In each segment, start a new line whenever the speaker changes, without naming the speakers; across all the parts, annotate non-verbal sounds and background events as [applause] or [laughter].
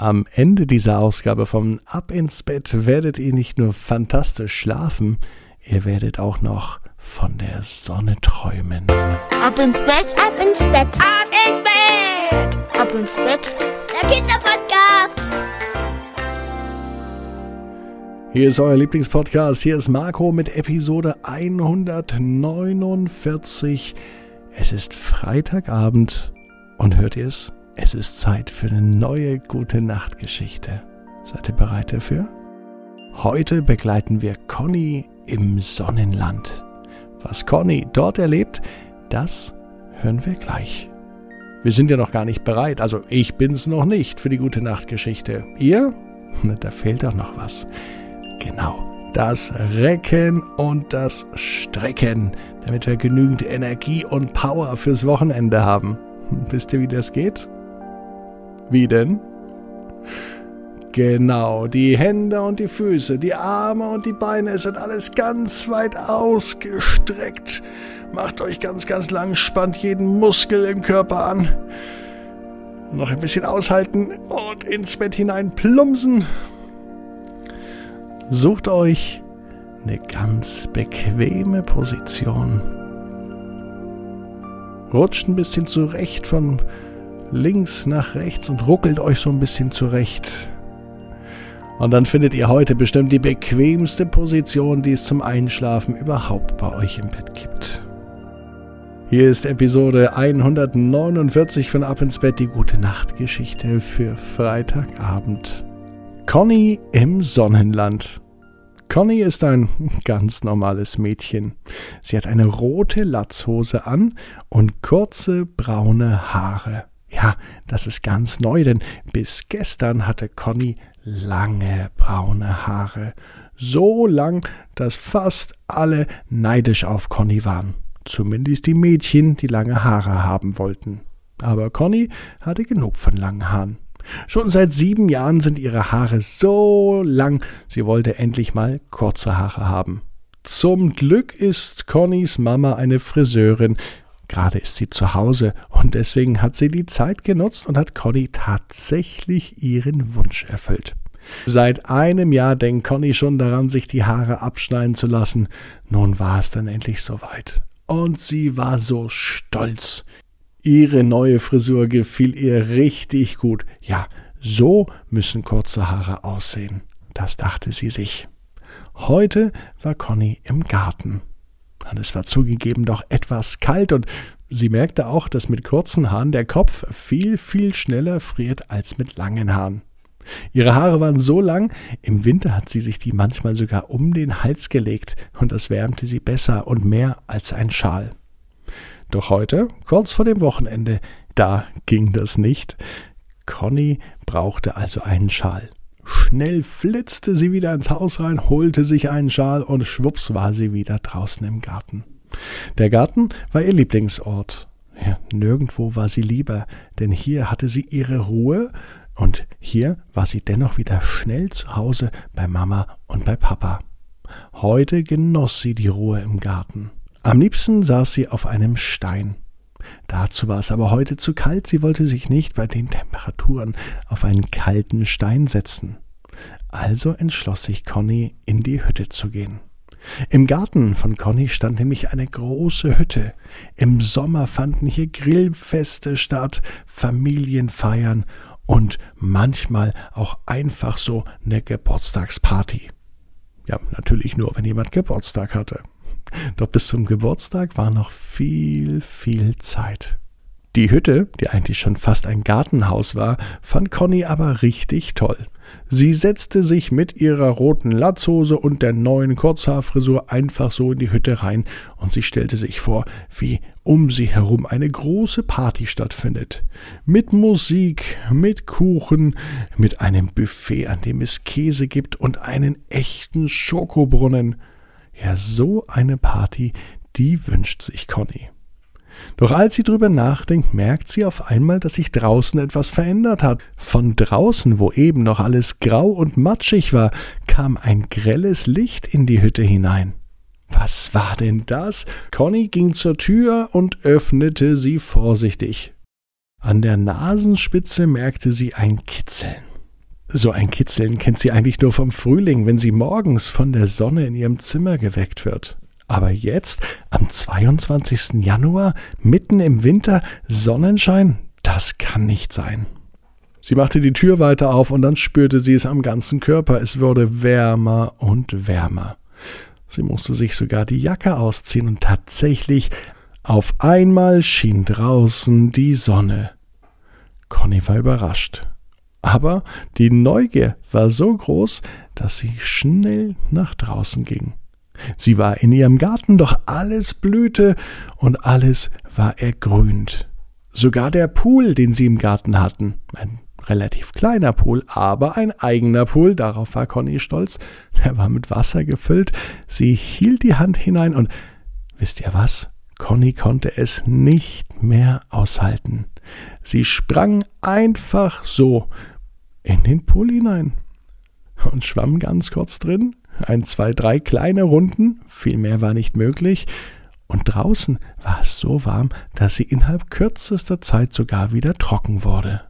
Am Ende dieser Ausgabe vom Ab ins Bett werdet ihr nicht nur fantastisch schlafen, ihr werdet auch noch von der Sonne träumen.
Ab ins Bett, ab ins Bett, ab ins Bett, ab ins Bett, der Kinderpodcast.
Hier ist euer Lieblingspodcast. Hier ist Marco mit Episode 149. Es ist Freitagabend und hört ihr es? Es ist Zeit für eine neue gute Nachtgeschichte. Seid ihr bereit dafür? Heute begleiten wir Conny im Sonnenland. Was Conny dort erlebt, das hören wir gleich. Wir sind ja noch gar nicht bereit, also ich bin's noch nicht für die gute Nachtgeschichte. Ihr? [laughs] Da fehlt doch noch was. Genau, das Recken und das Strecken, damit wir genügend Energie und Power fürs Wochenende haben. [laughs] Wisst ihr, wie das geht? Wie denn? Genau, die Hände und die Füße, die Arme und die Beine, es wird alles ganz weit ausgestreckt. Macht euch ganz, ganz lang, spannt jeden Muskel im Körper an. Noch ein bisschen aushalten und ins Bett hinein plumpsen. Sucht euch eine ganz bequeme Position. Rutscht ein bisschen zurecht von links nach rechts und ruckelt euch so ein bisschen zurecht. Und dann findet ihr heute bestimmt die bequemste Position, die es zum Einschlafen überhaupt bei euch im Bett gibt. Hier ist Episode 149 von Ab ins Bett, die gute Nachtgeschichte für Freitagabend. Conny im Sonnenland. Conny ist ein [laughs] ganz normales Mädchen. Sie hat eine rote Latzhose an und kurze braune Haare. Ja, das ist ganz neu, denn bis gestern hatte Conny lange braune Haare. So lang, dass fast alle neidisch auf Conny waren. Zumindest die Mädchen, die lange Haare haben wollten. Aber Conny hatte genug von langen Haaren. Schon seit sieben Jahren sind ihre Haare so lang, sie wollte endlich mal kurze Haare haben. Zum Glück ist Connys Mama eine Friseurin, Gerade ist sie zu Hause und deswegen hat sie die Zeit genutzt und hat Conny tatsächlich ihren Wunsch erfüllt. Seit einem Jahr denkt Conny schon daran, sich die Haare abschneiden zu lassen. Nun war es dann endlich soweit. Und sie war so stolz. Ihre neue Frisur gefiel ihr richtig gut. Ja, so müssen kurze Haare aussehen. Das dachte sie sich. Heute war Conny im Garten. Und es war zugegeben doch etwas kalt und sie merkte auch, dass mit kurzen Haaren der Kopf viel, viel schneller friert als mit langen Haaren. Ihre Haare waren so lang, im Winter hat sie sich die manchmal sogar um den Hals gelegt und das wärmte sie besser und mehr als ein Schal. Doch heute, kurz vor dem Wochenende, da ging das nicht. Conny brauchte also einen Schal. Schnell flitzte sie wieder ins Haus rein, holte sich einen Schal und schwupps war sie wieder draußen im Garten. Der Garten war ihr Lieblingsort. Ja, nirgendwo war sie lieber, denn hier hatte sie ihre Ruhe und hier war sie dennoch wieder schnell zu Hause bei Mama und bei Papa. Heute genoss sie die Ruhe im Garten. Am liebsten saß sie auf einem Stein. Dazu war es aber heute zu kalt, sie wollte sich nicht bei den Temperaturen auf einen kalten Stein setzen. Also entschloss sich Conny, in die Hütte zu gehen. Im Garten von Conny stand nämlich eine große Hütte. Im Sommer fanden hier Grillfeste statt, Familienfeiern und manchmal auch einfach so eine Geburtstagsparty. Ja, natürlich nur, wenn jemand Geburtstag hatte. Doch bis zum Geburtstag war noch viel, viel Zeit. Die Hütte, die eigentlich schon fast ein Gartenhaus war, fand Conny aber richtig toll. Sie setzte sich mit ihrer roten Latzhose und der neuen Kurzhaarfrisur einfach so in die Hütte rein und sie stellte sich vor, wie um sie herum eine große Party stattfindet. Mit Musik, mit Kuchen, mit einem Buffet, an dem es Käse gibt und einen echten Schokobrunnen. Ja, so eine Party, die wünscht sich Conny. Doch als sie drüber nachdenkt, merkt sie auf einmal, dass sich draußen etwas verändert hat. Von draußen, wo eben noch alles grau und matschig war, kam ein grelles Licht in die Hütte hinein. Was war denn das? Conny ging zur Tür und öffnete sie vorsichtig. An der Nasenspitze merkte sie ein Kitzeln. So ein Kitzeln kennt sie eigentlich nur vom Frühling, wenn sie morgens von der Sonne in ihrem Zimmer geweckt wird. Aber jetzt, am 22. Januar, mitten im Winter, Sonnenschein, das kann nicht sein. Sie machte die Tür weiter auf und dann spürte sie es am ganzen Körper. Es wurde wärmer und wärmer. Sie musste sich sogar die Jacke ausziehen und tatsächlich auf einmal schien draußen die Sonne. Conny war überrascht. Aber die Neugier war so groß, dass sie schnell nach draußen ging. Sie war in ihrem Garten, doch alles blühte und alles war ergrünt. Sogar der Pool, den sie im Garten hatten, ein relativ kleiner Pool, aber ein eigener Pool, darauf war Conny stolz, der war mit Wasser gefüllt. Sie hielt die Hand hinein und wisst ihr was? Conny konnte es nicht mehr aushalten. Sie sprang einfach so in den Pool hinein und schwamm ganz kurz drin. Ein, zwei, drei kleine Runden, viel mehr war nicht möglich. Und draußen war es so warm, dass sie innerhalb kürzester Zeit sogar wieder trocken wurde.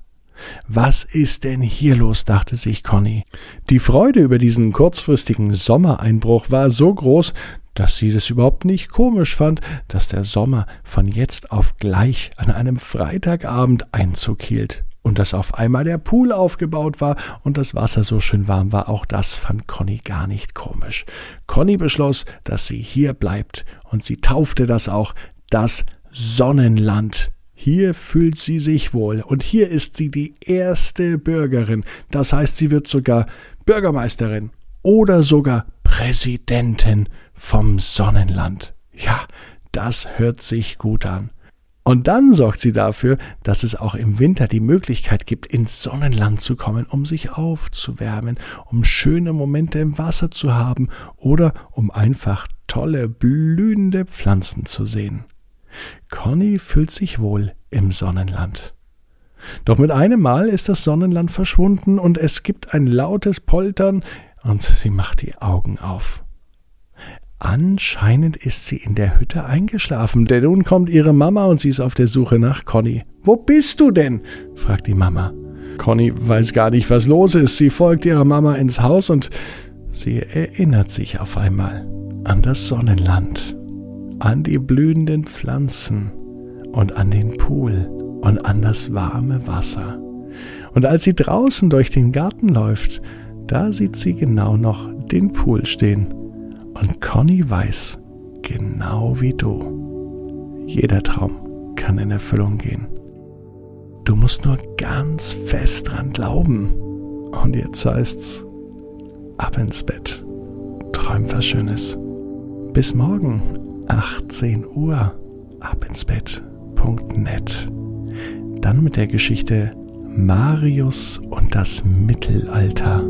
Was ist denn hier los? dachte sich Conny. Die Freude über diesen kurzfristigen Sommereinbruch war so groß, dass sie es überhaupt nicht komisch fand, dass der Sommer von jetzt auf gleich an einem Freitagabend Einzug hielt und dass auf einmal der Pool aufgebaut war und das Wasser so schön warm war, auch das fand Conny gar nicht komisch. Conny beschloss, dass sie hier bleibt und sie taufte das auch das Sonnenland. Hier fühlt sie sich wohl und hier ist sie die erste Bürgerin, das heißt, sie wird sogar Bürgermeisterin oder sogar Präsidentin vom Sonnenland. Ja, das hört sich gut an. Und dann sorgt sie dafür, dass es auch im Winter die Möglichkeit gibt, ins Sonnenland zu kommen, um sich aufzuwärmen, um schöne Momente im Wasser zu haben oder um einfach tolle, blühende Pflanzen zu sehen. Conny fühlt sich wohl im Sonnenland. Doch mit einem Mal ist das Sonnenland verschwunden und es gibt ein lautes Poltern und sie macht die Augen auf. Anscheinend ist sie in der Hütte eingeschlafen, denn nun kommt ihre Mama und sie ist auf der Suche nach Conny. Wo bist du denn? fragt die Mama. Conny weiß gar nicht, was los ist. Sie folgt ihrer Mama ins Haus und sie erinnert sich auf einmal an das Sonnenland, an die blühenden Pflanzen und an den Pool und an das warme Wasser. Und als sie draußen durch den Garten läuft, da sieht sie genau noch den Pool stehen und Conny weiß, genau wie du, jeder Traum kann in Erfüllung gehen. Du musst nur ganz fest dran glauben. Und jetzt heißt's, ab ins Bett. Träum was Schönes. Bis morgen, 18 Uhr, ab ins Bett.net. Dann mit der Geschichte Marius und das Mittelalter.